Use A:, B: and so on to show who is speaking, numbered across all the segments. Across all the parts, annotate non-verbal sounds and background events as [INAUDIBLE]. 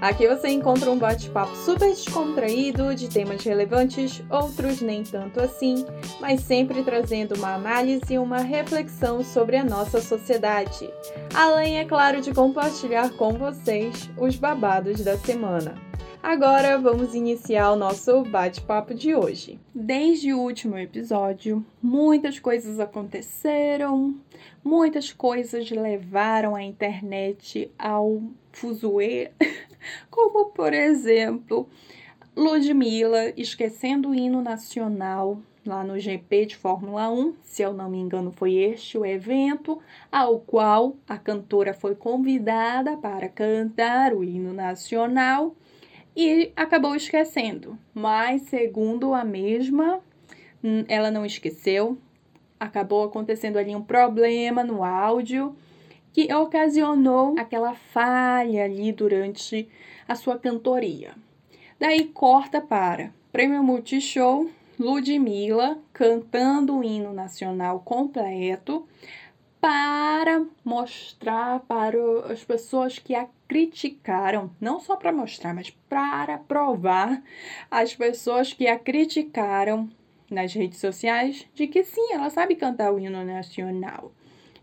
A: Aqui você encontra um bate-papo super descontraído de temas relevantes, outros nem tanto assim, mas sempre trazendo uma análise e uma reflexão sobre a nossa sociedade. Além, é claro, de compartilhar com vocês os babados da semana. Agora vamos iniciar o nosso bate-papo de hoje. Desde o último episódio, muitas coisas aconteceram, muitas coisas levaram a internet ao fuzuê, [LAUGHS] [LAUGHS] como por exemplo, Ludmilla esquecendo o hino nacional lá no GP de Fórmula 1, se eu não me engano, foi este o evento ao qual a cantora foi convidada para cantar o hino nacional e acabou esquecendo. Mas, segundo a mesma, hum, ela não esqueceu. Acabou acontecendo ali um problema no áudio que ocasionou aquela falha ali durante a sua cantoria. Daí corta para Prêmio Multishow, Ludmilla cantando o hino nacional completo para mostrar para as pessoas que a criticaram, não só para mostrar, mas para provar as pessoas que a criticaram nas redes sociais de que sim, ela sabe cantar o hino nacional.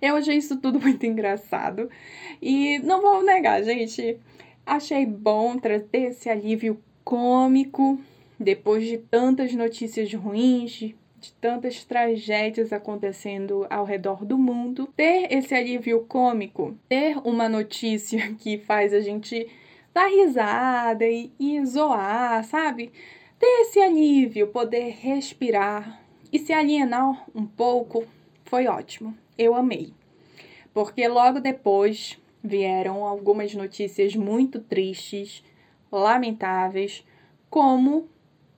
A: Eu achei isso tudo [LAUGHS] muito engraçado e não vou negar, gente, achei bom trazer esse alívio cômico depois de tantas notícias ruins, de tantas tragédias acontecendo ao redor do mundo, ter esse alívio cômico, ter uma notícia [LAUGHS] que faz a gente dar risada e, e zoar, sabe? Ter esse alívio, poder respirar e se alienar um pouco, foi ótimo. Eu amei. Porque logo depois vieram algumas notícias muito tristes, lamentáveis, como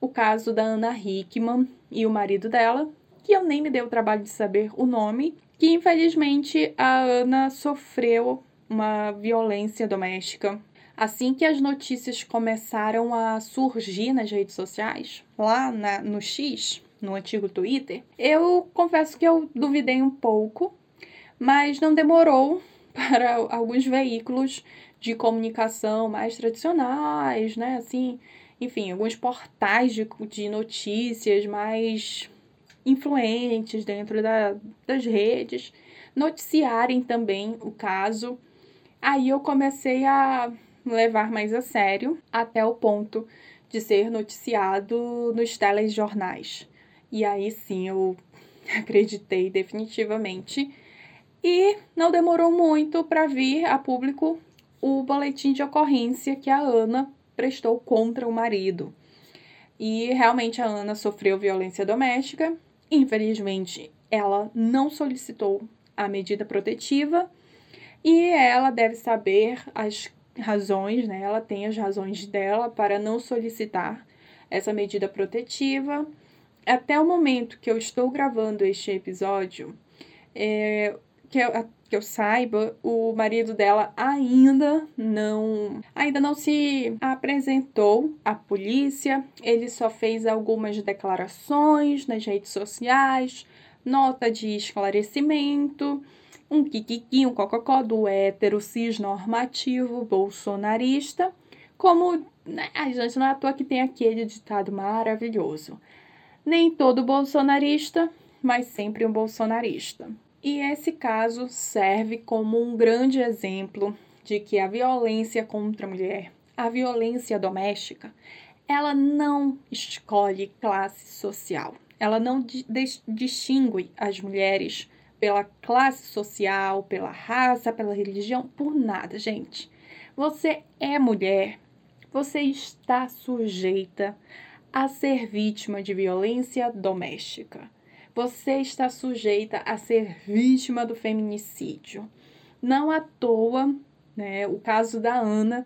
A: o caso da Ana Hickman e o marido dela, que eu nem me dei o trabalho de saber o nome, que infelizmente a Ana sofreu uma violência doméstica. Assim que as notícias começaram a surgir nas redes sociais, lá na, no X, no antigo Twitter, eu confesso que eu duvidei um pouco, mas não demorou [LAUGHS] para alguns veículos de comunicação mais tradicionais, né, assim, enfim, alguns portais de, de notícias mais influentes dentro da, das redes noticiarem também o caso. Aí eu comecei a levar mais a sério até o ponto de ser noticiado nos telejornais. E aí sim eu [LAUGHS] acreditei definitivamente. E não demorou muito para vir a público o boletim de ocorrência que a Ana prestou contra o marido. E realmente a Ana sofreu violência doméstica. Infelizmente, ela não solicitou a medida protetiva e ela deve saber as razões, né? Ela tem as razões dela para não solicitar essa medida protetiva. Até o momento que eu estou gravando este episódio, é, que eu, que eu saiba, o marido dela ainda não ainda não se apresentou à polícia. Ele só fez algumas declarações nas redes sociais, nota de esclarecimento, um kikiki, um cococó do hétero cisnormativo bolsonarista, como né, a gente não é à toa que tem aquele ditado maravilhoso. Nem todo bolsonarista, mas sempre um bolsonarista. E esse caso serve como um grande exemplo de que a violência contra a mulher, a violência doméstica, ela não escolhe classe social. Ela não distingue as mulheres pela classe social, pela raça, pela religião, por nada, gente. Você é mulher, você está sujeita a ser vítima de violência doméstica você está sujeita a ser vítima do feminicídio. Não à toa, né, o caso da Ana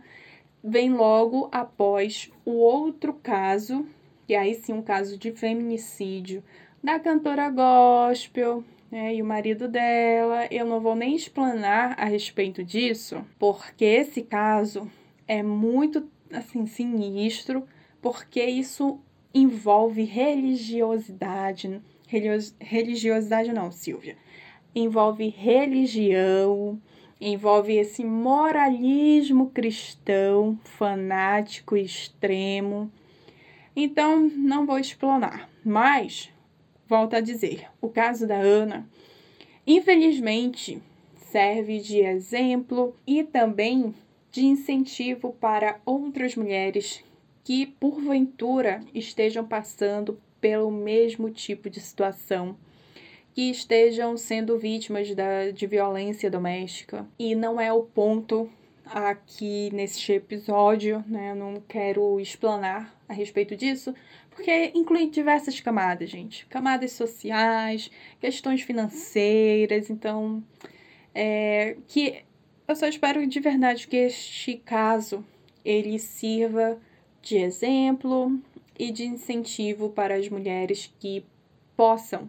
A: vem logo após o outro caso, que aí sim um caso de feminicídio da cantora gospel, né, e o marido dela. Eu não vou nem explanar a respeito disso, porque esse caso é muito assim sinistro, porque isso envolve religiosidade, religiosidade não, Silvia. Envolve religião, envolve esse moralismo cristão fanático extremo. Então, não vou explanar, mas volto a dizer, o caso da Ana, infelizmente, serve de exemplo e também de incentivo para outras mulheres que porventura estejam passando pelo mesmo tipo de situação, que estejam sendo vítimas da, de violência doméstica. E não é o ponto aqui neste episódio, né? Eu não quero explanar a respeito disso, porque inclui diversas camadas, gente. Camadas sociais, questões financeiras, então. É, que eu só espero de verdade que este caso ele sirva de exemplo e de incentivo para as mulheres que possam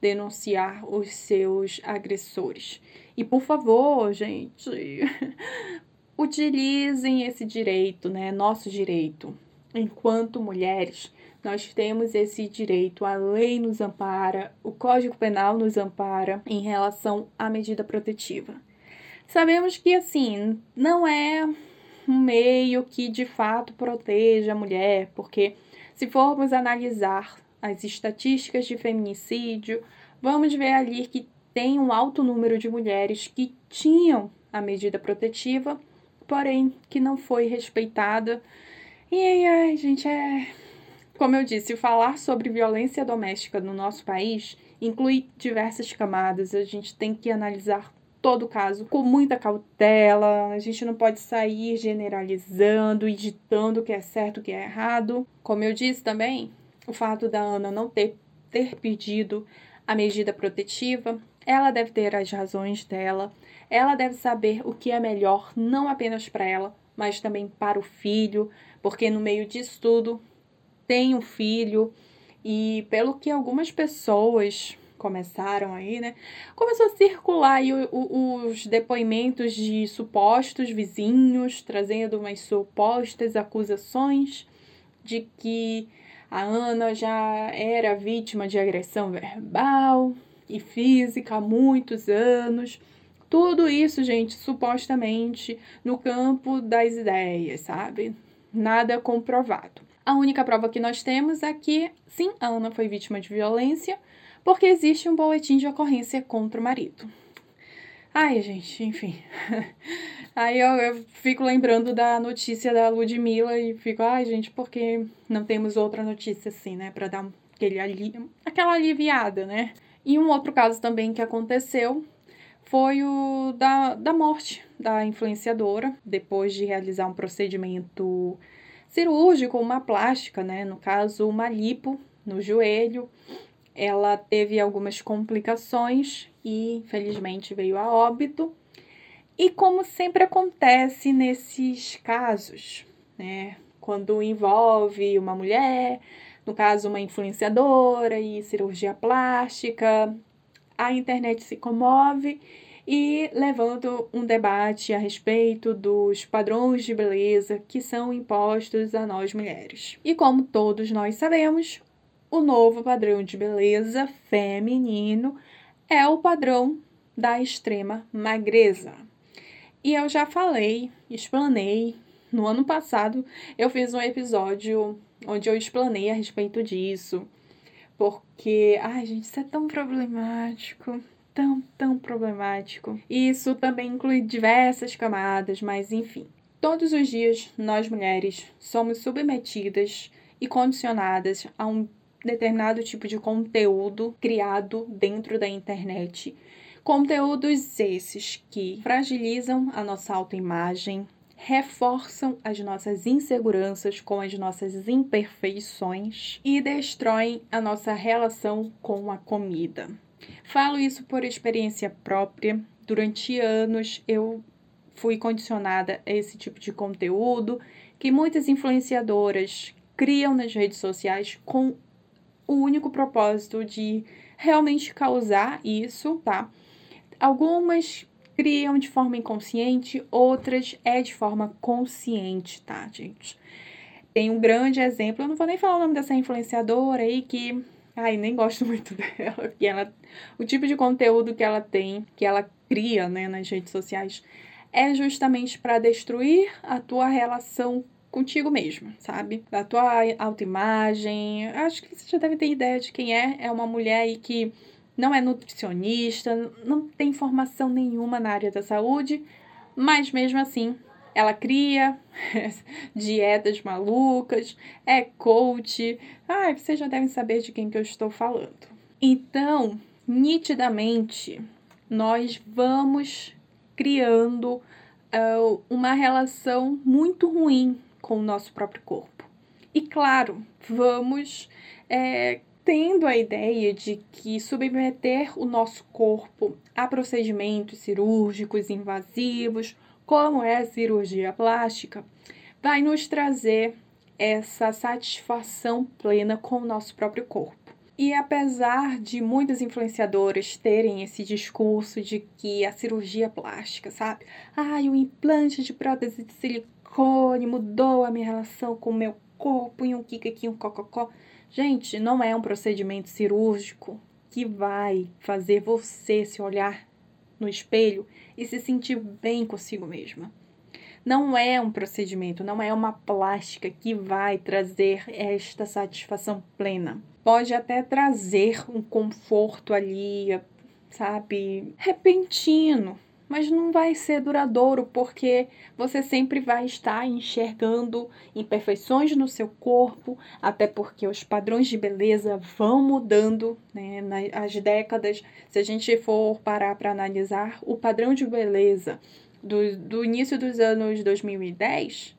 A: denunciar os seus agressores. E por favor, gente, [LAUGHS] utilizem esse direito, né? Nosso direito. Enquanto mulheres, nós temos esse direito, a lei nos ampara, o Código Penal nos ampara em relação à medida protetiva. Sabemos que assim, não é um meio que de fato proteja a mulher, porque se formos analisar as estatísticas de feminicídio, vamos ver ali que tem um alto número de mulheres que tinham a medida protetiva, porém que não foi respeitada. E aí, ai, gente, é. Como eu disse, falar sobre violência doméstica no nosso país inclui diversas camadas. A gente tem que analisar todo caso com muita cautela. A gente não pode sair generalizando e ditando o que é certo o que é errado. Como eu disse também, o fato da Ana não ter, ter pedido a medida protetiva, ela deve ter as razões dela. Ela deve saber o que é melhor, não apenas para ela, mas também para o filho, porque no meio disso tudo tem um filho. E pelo que algumas pessoas começaram aí, né? Começou a circular aí o, o, os depoimentos de supostos vizinhos, trazendo umas supostas acusações de que a Ana já era vítima de agressão verbal e física há muitos anos. Tudo isso, gente, supostamente no campo das ideias, sabe? Nada comprovado. A única prova que nós temos é que, sim, a Ana foi vítima de violência, porque existe um boletim de ocorrência contra o marido. Ai, gente, enfim. [LAUGHS] Aí eu, eu, fico lembrando da notícia da Ludmilla e fico, ai, gente, porque não temos outra notícia assim, né? Pra dar aquele ali, aquela aliviada, né? E um outro caso também que aconteceu foi o da, da morte da influenciadora, depois de realizar um procedimento cirúrgico, uma plástica, né? No caso, uma lipo no joelho ela teve algumas complicações e infelizmente veio a óbito. E como sempre acontece nesses casos, né? Quando envolve uma mulher, no caso uma influenciadora e cirurgia plástica, a internet se comove e levando um debate a respeito dos padrões de beleza que são impostos a nós mulheres. E como todos nós sabemos, o novo padrão de beleza feminino é o padrão da extrema magreza. E eu já falei, explanei, no ano passado eu fiz um episódio onde eu explanei a respeito disso. Porque, ai gente, isso é tão problemático, tão, tão problemático. E isso também inclui diversas camadas, mas enfim. Todos os dias, nós mulheres somos submetidas e condicionadas a um determinado tipo de conteúdo criado dentro da internet. Conteúdos esses que fragilizam a nossa autoimagem, reforçam as nossas inseguranças com as nossas imperfeições e destroem a nossa relação com a comida. Falo isso por experiência própria. Durante anos eu fui condicionada a esse tipo de conteúdo que muitas influenciadoras criam nas redes sociais com o único propósito de realmente causar isso, tá? Algumas criam de forma inconsciente, outras é de forma consciente, tá, gente? Tem um grande exemplo, eu não vou nem falar o nome dessa influenciadora aí que Ai, nem gosto [LAUGHS] muito dela, porque ela, o tipo de conteúdo que ela tem, que ela cria, né, nas redes sociais, é justamente para destruir a tua relação contigo mesmo, sabe? A tua autoimagem. Acho que você já deve ter ideia de quem é. É uma mulher aí que não é nutricionista, não tem formação nenhuma na área da saúde, mas mesmo assim ela cria [LAUGHS] dietas malucas, é coach. Ah, vocês já devem saber de quem que eu estou falando. Então, nitidamente, nós vamos criando uh, uma relação muito ruim com o nosso próprio corpo. E claro, vamos é, tendo a ideia de que submeter o nosso corpo a procedimentos cirúrgicos invasivos, como é a cirurgia plástica, vai nos trazer essa satisfação plena com o nosso próprio corpo. E apesar de muitas influenciadoras terem esse discurso de que a cirurgia plástica, sabe? Ai, o implante de prótese de silicone mudou a minha relação com o meu corpo e um kika aqui, um cococó. Gente, não é um procedimento cirúrgico que vai fazer você se olhar no espelho e se sentir bem consigo mesma. Não é um procedimento, não é uma plástica que vai trazer esta satisfação plena. Pode até trazer um conforto ali, sabe, repentino, mas não vai ser duradouro porque você sempre vai estar enxergando imperfeições no seu corpo, até porque os padrões de beleza vão mudando, né? Nas décadas, se a gente for parar para analisar, o padrão de beleza do, do início dos anos 2010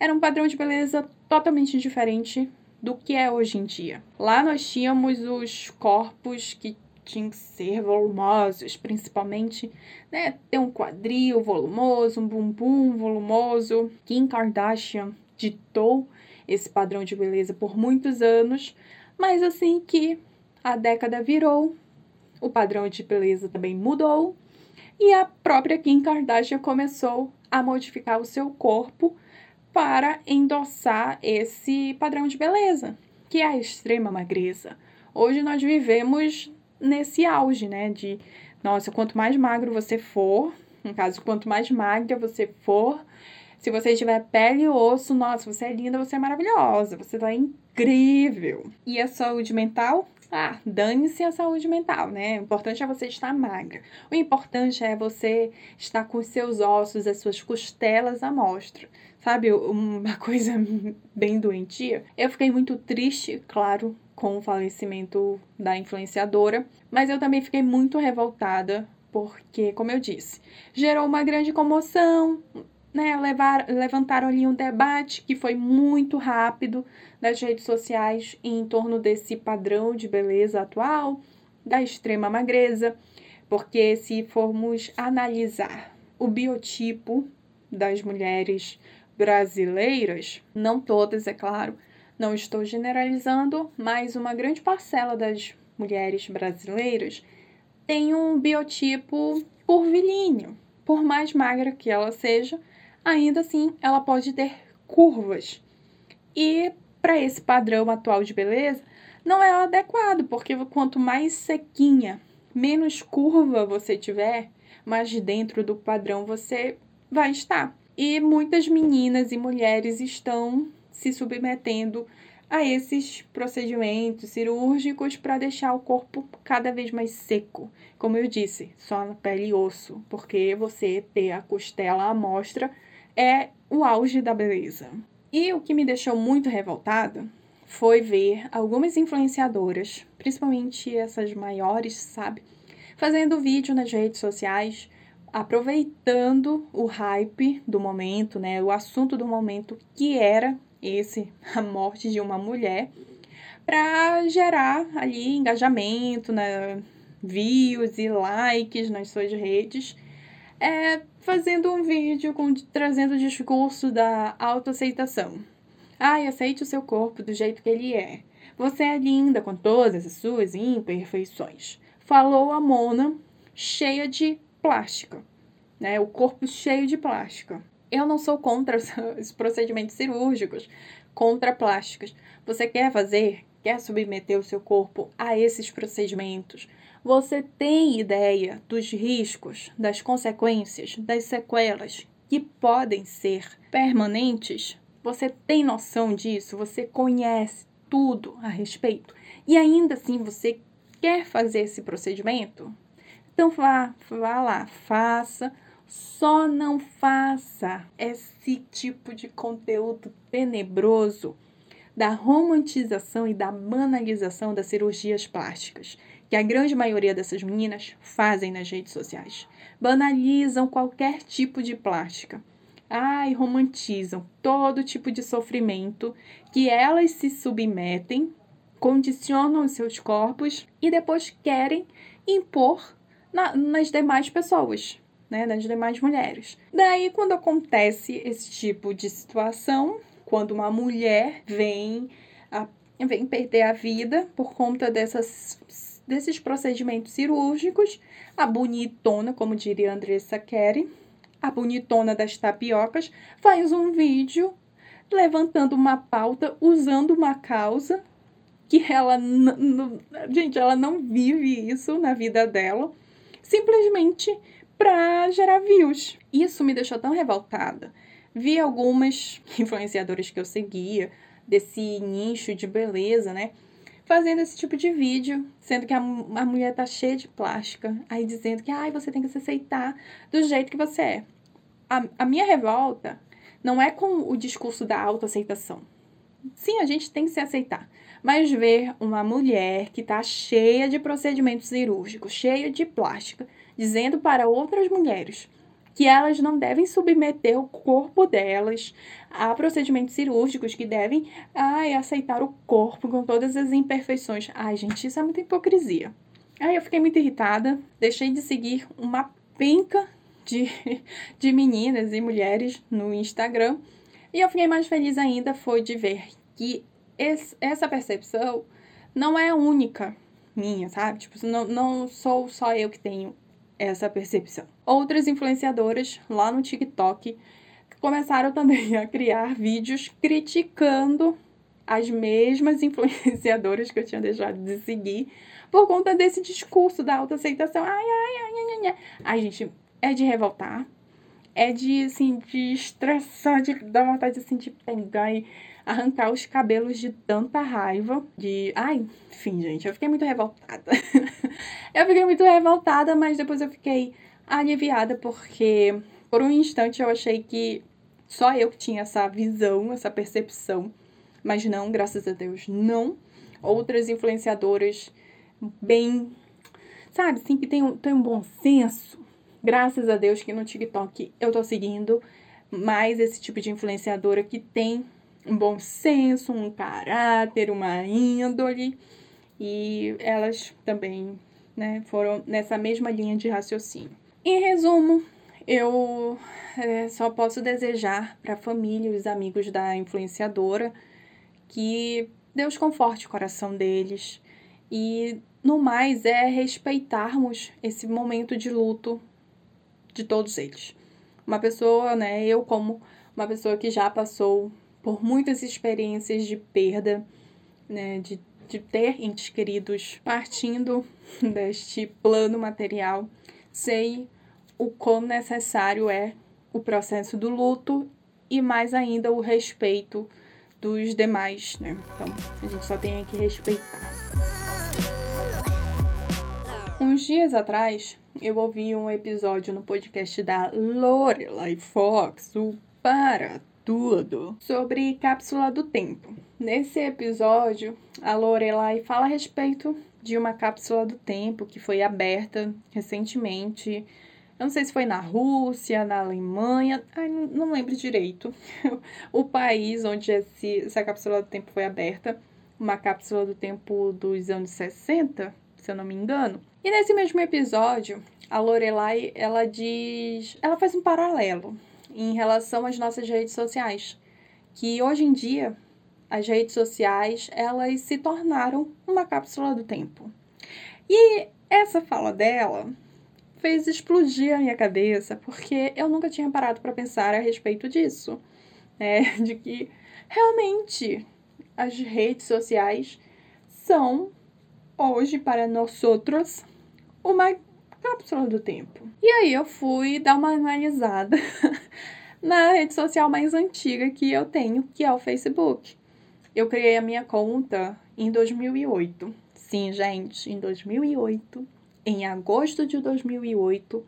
A: era um padrão de beleza totalmente diferente do que é hoje em dia. Lá nós tínhamos os corpos que tinham que ser volumosos, principalmente, né, ter um quadril volumoso, um bumbum volumoso. Kim Kardashian ditou esse padrão de beleza por muitos anos, mas assim que a década virou, o padrão de beleza também mudou e a própria Kim Kardashian começou a modificar o seu corpo para endossar esse padrão de beleza, que é a extrema magreza. Hoje nós vivemos nesse auge, né? De, nossa, quanto mais magro você for, no caso, quanto mais magra você for, se você tiver pele e osso, nossa, você é linda, você é maravilhosa, você tá incrível. E a saúde mental? Ah, dane-se a saúde mental, né? O importante é você estar magra. O importante é você estar com os seus ossos, as suas costelas à mostra. Sabe, uma [LAUGHS] coisa bem doentia. Eu fiquei muito triste, claro, com o falecimento da influenciadora, mas eu também fiquei muito revoltada porque, como eu disse, gerou uma grande comoção, né? Levar, levantaram ali um debate que foi muito rápido nas redes sociais em torno desse padrão de beleza atual, da extrema magreza, porque se formos analisar o biotipo das mulheres brasileiras, não todas, é claro, não estou generalizando, mas uma grande parcela das mulheres brasileiras tem um biotipo curvilíneo. Por mais magra que ela seja, ainda assim ela pode ter curvas. E para esse padrão atual de beleza, não é adequado, porque quanto mais sequinha, menos curva você tiver, mais dentro do padrão você vai estar. E muitas meninas e mulheres estão se submetendo a esses procedimentos cirúrgicos para deixar o corpo cada vez mais seco. Como eu disse, só na pele e osso, porque você ter a costela à mostra é o auge da beleza. E o que me deixou muito revoltada foi ver algumas influenciadoras, principalmente essas maiores, sabe, fazendo vídeo nas redes sociais aproveitando o hype do momento, né, o assunto do momento que era esse a morte de uma mulher, para gerar ali engajamento, né, views e likes nas suas redes, é, fazendo um vídeo com, trazendo o discurso da autoaceitação. Ai, aceite o seu corpo do jeito que ele é. Você é linda com todas as suas imperfeições. Falou a Mona, cheia de plástica. né? O corpo cheio de plástica. Eu não sou contra [LAUGHS] os procedimentos cirúrgicos, contra plásticas. Você quer fazer? Quer submeter o seu corpo a esses procedimentos? Você tem ideia dos riscos, das consequências, das sequelas que podem ser permanentes? Você tem noção disso? Você conhece tudo a respeito? E ainda assim você quer fazer esse procedimento? Então vá, vá lá, faça. Só não faça esse tipo de conteúdo tenebroso da romantização e da banalização das cirurgias plásticas, que a grande maioria dessas meninas fazem nas redes sociais. Banalizam qualquer tipo de plástica. Ai, romantizam todo tipo de sofrimento que elas se submetem, condicionam os seus corpos e depois querem impor na, nas demais pessoas, né, nas demais mulheres. Daí, quando acontece esse tipo de situação, quando uma mulher vem, a, vem perder a vida por conta dessas, desses procedimentos cirúrgicos, a bonitona, como diria Andressa Kerry, a bonitona das tapiocas, faz um vídeo levantando uma pauta, usando uma causa que ela, gente, ela não vive isso na vida dela simplesmente para gerar views. Isso me deixou tão revoltada. Vi algumas [LAUGHS] influenciadoras que eu seguia desse nicho de beleza, né? Fazendo esse tipo de vídeo, sendo que a, a mulher tá cheia de plástica, aí dizendo que ai, você tem que se aceitar do jeito que você é. A, a minha revolta não é com o discurso da autoaceitação. Sim, a gente tem que se aceitar mas ver uma mulher que está cheia de procedimentos cirúrgicos, cheia de plástica, dizendo para outras mulheres que elas não devem submeter o corpo delas a procedimentos cirúrgicos, que devem ai, aceitar o corpo com todas as imperfeições. Ai, gente, isso é muita hipocrisia. Aí eu fiquei muito irritada, deixei de seguir uma penca de, [LAUGHS] de meninas e mulheres no Instagram. E eu fiquei mais feliz ainda foi de ver que esse, essa percepção não é única minha, sabe? Tipo, não, não sou só eu que tenho essa percepção. Outras influenciadoras lá no TikTok começaram também [LAUGHS] a criar vídeos criticando as mesmas influenciadoras que eu tinha deixado de seguir por conta desse discurso da autoaceitação. Ai, ai, ai, ai, ai. Ai, gente, é de revoltar. É de, assim, de estressar, de dar vontade, assim, de pegar e arrancar os cabelos de tanta raiva, de... Ai, enfim, gente, eu fiquei muito revoltada. [LAUGHS] eu fiquei muito revoltada, mas depois eu fiquei aliviada porque por um instante eu achei que só eu que tinha essa visão, essa percepção, mas não, graças a Deus, não. Outras influenciadoras bem, sabe, assim, que tem, tem um bom senso. Graças a Deus que no TikTok eu tô seguindo mais esse tipo de influenciadora que tem um bom senso, um caráter, uma índole, e elas também né, foram nessa mesma linha de raciocínio. Em resumo, eu é, só posso desejar para a família e os amigos da influenciadora que Deus conforte o coração deles e, no mais, é respeitarmos esse momento de luto de todos eles. Uma pessoa, né, eu como uma pessoa que já passou por muitas experiências de perda, né, de, de ter entes queridos partindo [LAUGHS] deste plano material, sei o quão necessário é o processo do luto e mais ainda o respeito dos demais, né? Então, a gente só tem que respeitar. Uns dias atrás, eu ouvi um episódio no podcast da Lorelai Fox, o Para tudo sobre Cápsula do Tempo. Nesse episódio, a Lorelai fala a respeito de uma cápsula do tempo que foi aberta recentemente. Eu não sei se foi na Rússia, na Alemanha, ai, não lembro direito [LAUGHS] o país onde esse, essa cápsula do tempo foi aberta. Uma cápsula do tempo dos anos 60, se eu não me engano. E nesse mesmo episódio, a Lorelai, ela diz, ela faz um paralelo em relação às nossas redes sociais, que hoje em dia as redes sociais elas se tornaram uma cápsula do tempo. E essa fala dela fez explodir a minha cabeça, porque eu nunca tinha parado para pensar a respeito disso. Né? [LAUGHS] De que realmente as redes sociais são, hoje, para nós outros, uma cápsula do tempo. E aí eu fui dar uma analisada [LAUGHS] na rede social mais antiga que eu tenho, que é o Facebook. Eu criei a minha conta em 2008. Sim, gente, em 2008, em agosto de 2008,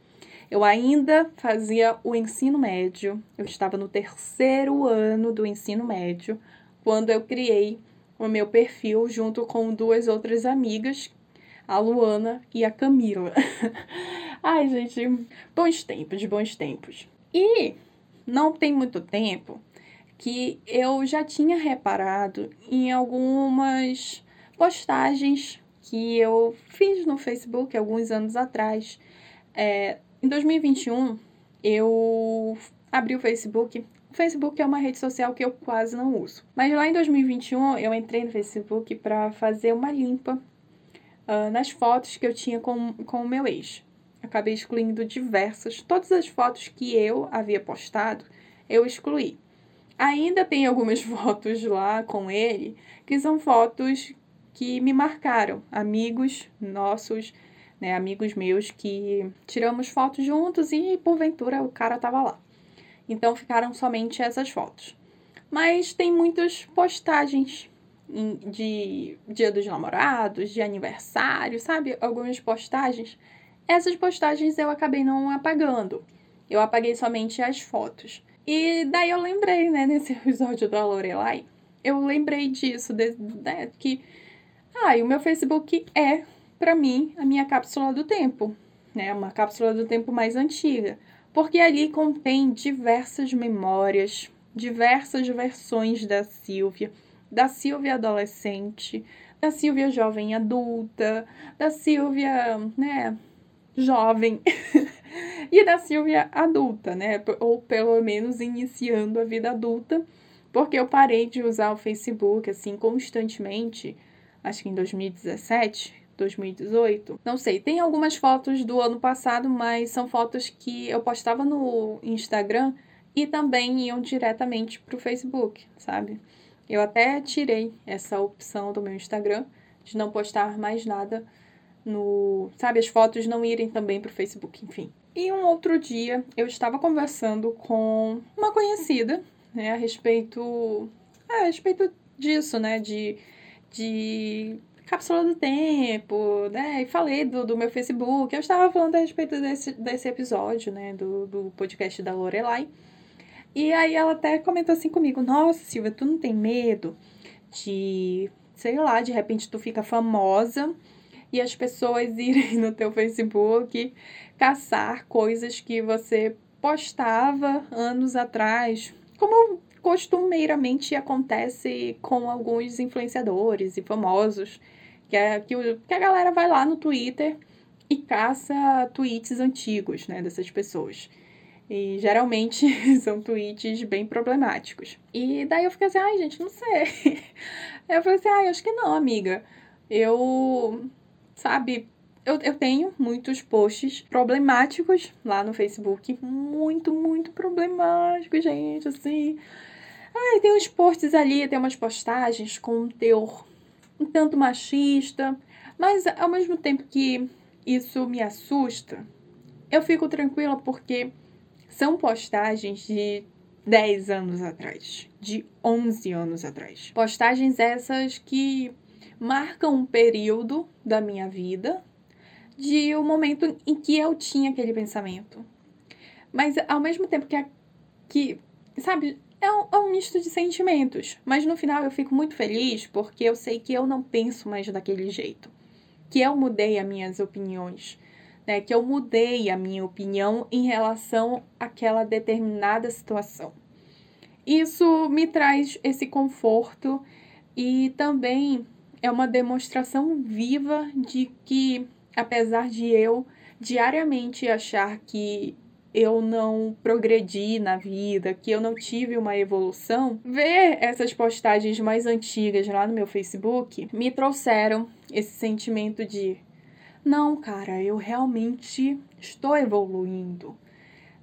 A: eu ainda fazia o ensino médio. Eu estava no terceiro ano do ensino médio quando eu criei o meu perfil junto com duas outras amigas, a Luana e a Camila. [LAUGHS] Ai, gente, bons tempos, bons tempos. E não tem muito tempo que eu já tinha reparado em algumas postagens que eu fiz no Facebook alguns anos atrás. É, em 2021, eu abri o Facebook. O Facebook é uma rede social que eu quase não uso. Mas lá em 2021, eu entrei no Facebook para fazer uma limpa uh, nas fotos que eu tinha com, com o meu ex. Acabei excluindo diversas, todas as fotos que eu havia postado, eu excluí. Ainda tem algumas [LAUGHS] fotos lá com ele que são fotos que me marcaram, amigos nossos, né, amigos meus que tiramos fotos juntos e porventura o cara tava lá. Então ficaram somente essas fotos. Mas tem muitas postagens de Dia dos Namorados, de aniversário, sabe? Algumas postagens. Essas postagens eu acabei não apagando. Eu apaguei somente as fotos. E daí eu lembrei, né, [LAUGHS] nesse episódio da Lorelai, eu lembrei disso, de, né, que ah, o meu Facebook é, para mim, a minha cápsula do tempo, né, uma cápsula do tempo mais antiga, porque ali contém diversas memórias, diversas versões da Silvia, da Silvia adolescente, da Silvia jovem adulta, da Silvia, né, jovem. [LAUGHS] e da Silvia adulta, né? Ou pelo menos iniciando a vida adulta, porque eu parei de usar o Facebook assim constantemente, acho que em 2017, 2018. Não sei, tem algumas fotos do ano passado, mas são fotos que eu postava no Instagram e também iam diretamente pro Facebook, sabe? Eu até tirei essa opção do meu Instagram de não postar mais nada no, sabe, as fotos não irem também pro Facebook, enfim. E um outro dia eu estava conversando com uma conhecida, né, a respeito, a respeito disso, né, de, de cápsula do tempo, né, e falei do, do meu Facebook, eu estava falando a respeito desse, desse episódio, né, do, do podcast da Lorelai, e aí ela até comentou assim comigo, nossa, Silvia, tu não tem medo de, sei lá, de repente tu fica famosa e as pessoas [LAUGHS] irem no teu Facebook caçar coisas que você postava anos atrás, como costumeiramente acontece com alguns influenciadores e famosos, que, é, que, que a galera vai lá no Twitter e caça tweets antigos, né, dessas pessoas. E geralmente [LAUGHS] são tweets bem problemáticos. E daí eu fiquei assim, ai gente, não sei. [LAUGHS] Eu falei assim, ai, acho que não, amiga. Eu sabe? Eu, eu tenho muitos posts problemáticos lá no Facebook. Muito, muito problemáticos, gente, assim. Ai, tem uns posts ali, tem umas postagens com um teor um tanto machista. Mas ao mesmo tempo que isso me assusta, eu fico tranquila porque são postagens de 10 anos atrás, de 11 anos atrás. Postagens essas que marcam um período da minha vida de um momento em que eu tinha aquele pensamento. Mas ao mesmo tempo que, a, que sabe, é um, é um misto de sentimentos. Mas no final eu fico muito feliz porque eu sei que eu não penso mais daquele jeito. Que eu mudei as minhas opiniões. Né? Que eu mudei a minha opinião em relação àquela determinada situação. Isso me traz esse conforto e também é uma demonstração viva de que, apesar de eu diariamente achar que eu não progredi na vida, que eu não tive uma evolução, ver essas postagens mais antigas lá no meu Facebook me trouxeram esse sentimento de não, cara, eu realmente estou evoluindo.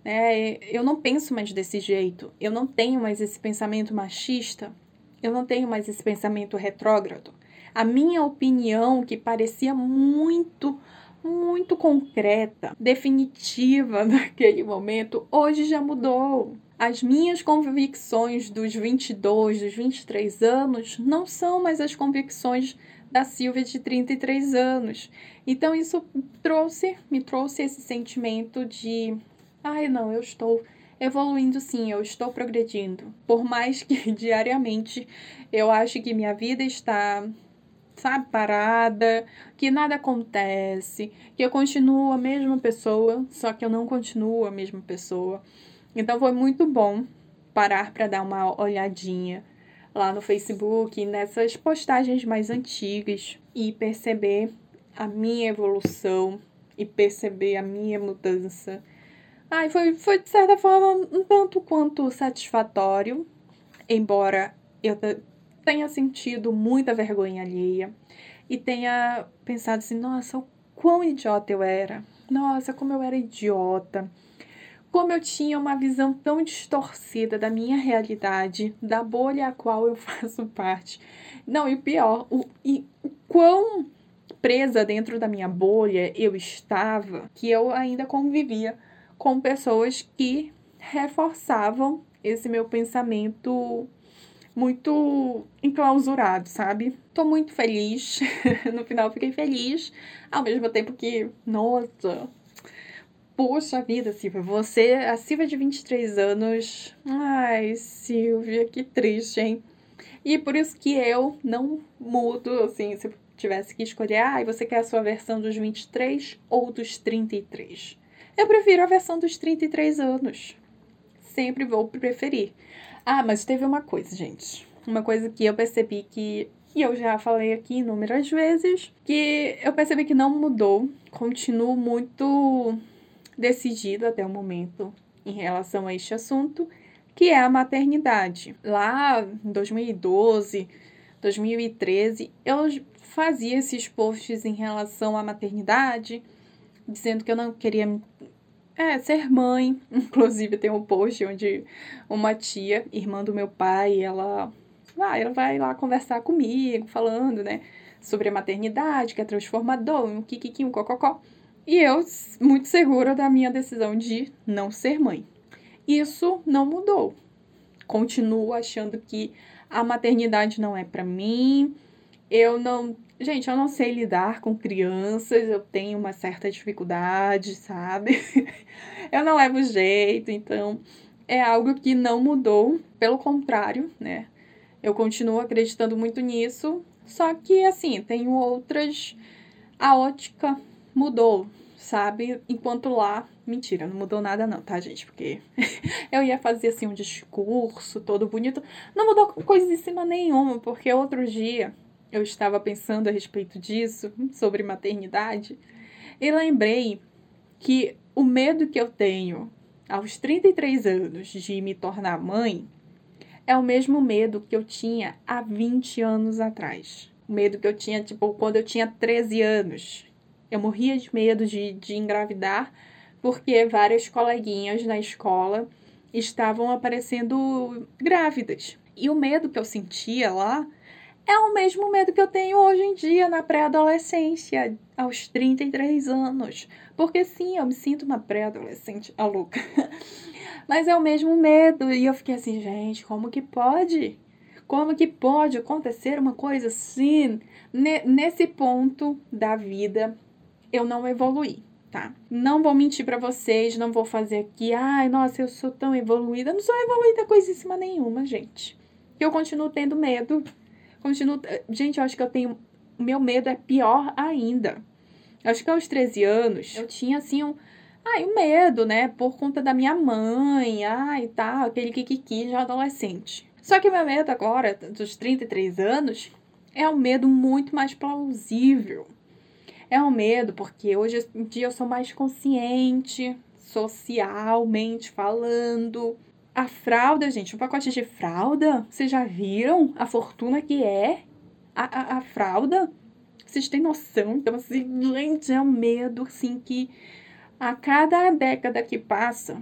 A: Né? Eu não penso mais desse jeito. Eu não tenho mais esse pensamento machista. Eu não tenho mais esse pensamento retrógrado. A minha opinião, que parecia muito, muito concreta, definitiva [LAUGHS] naquele momento, hoje já mudou. As minhas convicções dos 22, dos 23 anos não são mais as convicções da Silvia de 33 anos. Então isso trouxe, me trouxe esse sentimento de, ai não, eu estou evoluindo sim, eu estou progredindo. Por mais que [LAUGHS] diariamente eu acho que minha vida está sabe, parada, que nada acontece, que eu continuo a mesma pessoa, só que eu não continuo a mesma pessoa. Então foi muito bom parar para dar uma olhadinha lá no Facebook, nessas postagens mais antigas e perceber a minha evolução e perceber a minha mudança. Ai, foi, foi de certa forma um tanto quanto satisfatório, embora eu tenha sentido muita vergonha alheia e tenha pensado assim: nossa, o quão idiota eu era. Nossa, como eu era idiota. Como eu tinha uma visão tão distorcida da minha realidade, da bolha a qual eu [LAUGHS] faço parte. Não, e pior, o, e, o quão presa dentro da minha bolha eu estava, que eu ainda convivia com pessoas que reforçavam esse meu pensamento muito enclausurado, sabe? Tô muito feliz. [LAUGHS] no final fiquei feliz, ao mesmo tempo que, nossa, Poxa vida, Silvia, você, a Silvia de 23 anos. Ai, Silvia, que triste, hein? E por isso que eu não mudo, assim, se eu tivesse que escolher, ah, você quer a sua versão dos 23 ou dos 33? Eu prefiro a versão dos 33 anos. Sempre vou preferir. Ah, mas teve uma coisa, gente. Uma coisa que eu percebi que e eu já falei aqui inúmeras vezes que eu percebi que não mudou. Continuo muito decidido até o momento em relação a este assunto, que é a maternidade. Lá em 2012, 2013, eu fazia esses posts em relação à maternidade, dizendo que eu não queria é, ser mãe. [LAUGHS] Inclusive tem um post onde uma tia, irmã do meu pai, ela, ah, ela vai lá conversar comigo, falando, né, sobre a maternidade, que é transformador, um kikiki, um cococó. E eu, muito segura da minha decisão de não ser mãe. Isso não mudou. Continuo achando que a maternidade não é para mim. Eu não. Gente, eu não sei lidar com crianças, eu tenho uma certa dificuldade, sabe? [LAUGHS] eu não levo jeito, então é algo que não mudou, pelo contrário, né? Eu continuo acreditando muito nisso, só que assim, tenho outras. A ótica mudou, sabe? Enquanto lá, mentira, não mudou nada não, tá, gente? Porque [LAUGHS] eu ia fazer assim um discurso todo bonito, não mudou coisíssima nenhuma, porque outro dia eu estava pensando a respeito disso, sobre maternidade, e lembrei que o medo que eu tenho aos 33 anos de me tornar mãe é o mesmo medo que eu tinha há 20 anos atrás. O medo que eu tinha, tipo, quando eu tinha 13 anos. Eu morria de medo de, de engravidar, porque várias coleguinhas na escola estavam aparecendo grávidas. E o medo que eu sentia lá é o mesmo medo que eu tenho hoje em dia na pré-adolescência, aos 33 anos. Porque sim, eu me sinto uma pré-adolescente, a louca. [LAUGHS] Mas é o mesmo medo. E eu fiquei assim, gente, como que pode? Como que pode acontecer uma coisa assim? Nesse ponto da vida, eu não evoluí, tá? Não vou mentir para vocês, não vou fazer aqui, ai, nossa, eu sou tão evoluída. Não sou evoluída coisíssima nenhuma, gente. Eu continuo tendo medo. Continuo. Gente, eu acho que eu tenho. Meu medo é pior ainda. Acho que aos 13 anos eu tinha assim um. Ai, o um medo, né? Por conta da minha mãe, ai, tá, aquele kikiki já adolescente. Só que meu medo agora, dos 33 anos, é um medo muito mais plausível. É um medo porque hoje em dia eu sou mais consciente, socialmente falando. A fralda, gente, um pacote de fralda, vocês já viram a fortuna que é a, a, a fralda? Vocês têm noção? Então, assim, gente, é um medo, assim, que a cada década que passa,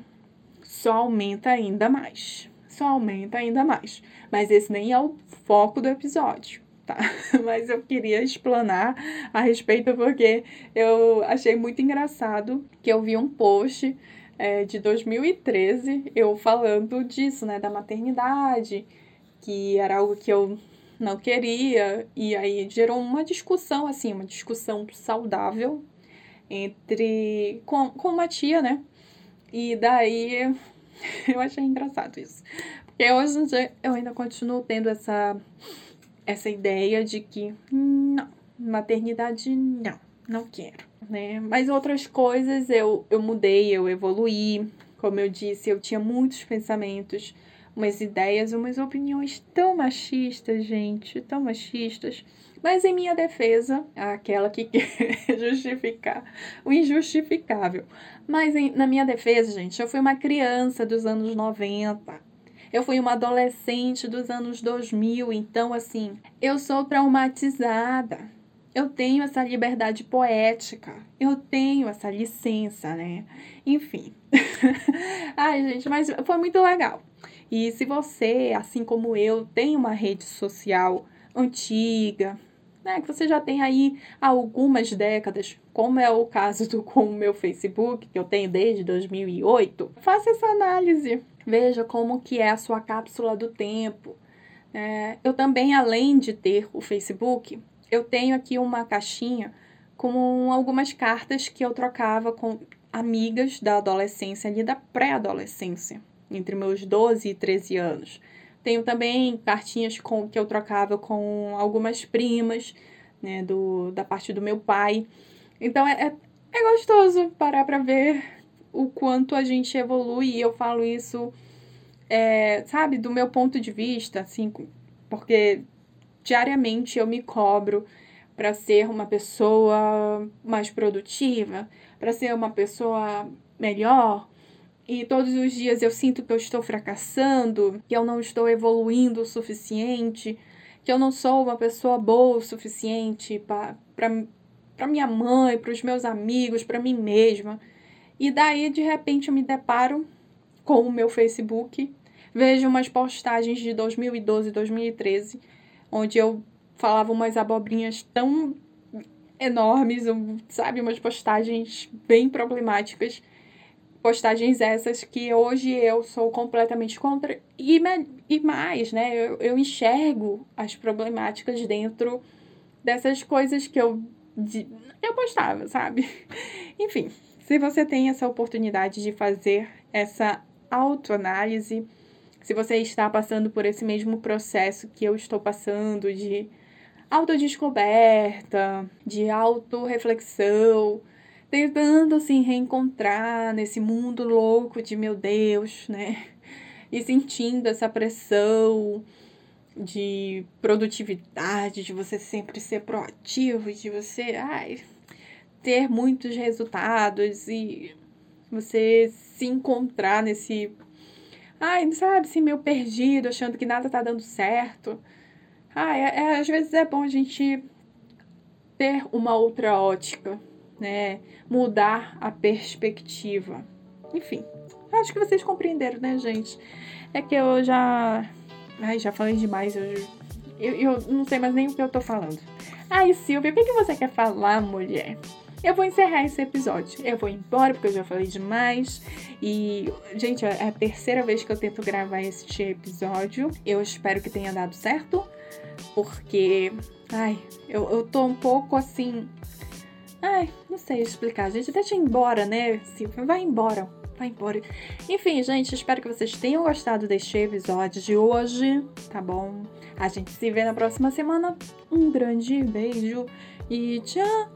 A: só aumenta ainda mais. Só aumenta ainda mais. Mas esse nem é o foco do episódio, tá? [LAUGHS] Mas eu queria explanar a respeito porque eu achei muito engraçado que eu vi um post é, de 2013 eu falando disso, né? Da maternidade, que era algo que eu não queria, e aí gerou uma discussão, assim, uma discussão saudável entre com, com uma tia, né? E daí [LAUGHS] eu achei engraçado isso. Porque hoje em dia eu ainda continuo tendo essa, essa ideia de que não, maternidade não, não quero, né? Mas outras coisas eu, eu mudei, eu evoluí. Como eu disse, eu tinha muitos pensamentos, umas ideias, umas opiniões tão machistas, gente, tão machistas mas em minha defesa, aquela que [LAUGHS] quer justificar o injustificável. Mas em, na minha defesa, gente, eu fui uma criança dos anos 90. Eu fui uma adolescente dos anos 2000, então assim, eu sou traumatizada. Eu tenho essa liberdade poética. Eu tenho essa licença, né? Enfim. [LAUGHS] Ai, gente, mas foi muito legal. E se você, assim como eu, tem uma rede social antiga, né, que você já tem aí algumas décadas, como é o caso do com o meu Facebook, que eu tenho desde 2008, faça essa análise. Veja como que é a sua cápsula do tempo. É, eu também, além de ter o Facebook, eu tenho aqui uma caixinha com algumas cartas que eu trocava com amigas da adolescência, ali da pré-adolescência, entre meus 12 e 13 anos. Tenho também cartinhas com, que eu trocava com algumas primas, né, do, da parte do meu pai. Então é, é, é gostoso parar para ver o quanto a gente evolui. E eu falo isso, é, sabe, do meu ponto de vista, assim, porque diariamente eu me cobro para ser uma pessoa mais produtiva, para ser uma pessoa melhor, e todos os dias eu sinto que eu estou fracassando, que eu não estou evoluindo o suficiente, que eu não sou uma pessoa boa o suficiente para minha mãe, para os meus amigos, para mim mesma. E daí, de repente, eu me deparo com o meu Facebook, vejo umas postagens de 2012 2013, onde eu falava umas abobrinhas tão enormes, sabe? Umas postagens bem problemáticas postagens essas que hoje eu sou completamente contra. E, e mais, né? Eu, eu enxergo as problemáticas dentro dessas coisas que eu, eu postava, sabe? [LAUGHS] Enfim, se você tem essa oportunidade de fazer essa autoanálise, se você está passando por esse mesmo processo que eu estou passando de autodescoberta, de autorreflexão, tentando se reencontrar nesse mundo louco de meu Deus, né? E sentindo essa pressão de produtividade, de você sempre ser proativo, de você ai, ter muitos resultados e você se encontrar nesse. Ai, sabe, assim, meio perdido, achando que nada tá dando certo. Ai, é, é, às vezes é bom a gente ter uma outra ótica né? Mudar a perspectiva. Enfim, acho que vocês compreenderam, né, gente? É que eu já. Ai, já falei demais. Eu, eu, eu não sei mais nem o que eu tô falando. Ai, Silvia, o que, que você quer falar, mulher? Eu vou encerrar esse episódio. Eu vou embora porque eu já falei demais. E, gente, é a terceira vez que eu tento gravar este episódio. Eu espero que tenha dado certo. Porque, ai, eu, eu tô um pouco assim Ai, não sei explicar, gente. Deixa embora, né, Silvia? Vai embora. Vai embora. Enfim, gente, espero que vocês tenham gostado deste episódio de hoje, tá bom? A gente se vê na próxima semana. Um grande beijo e tchau!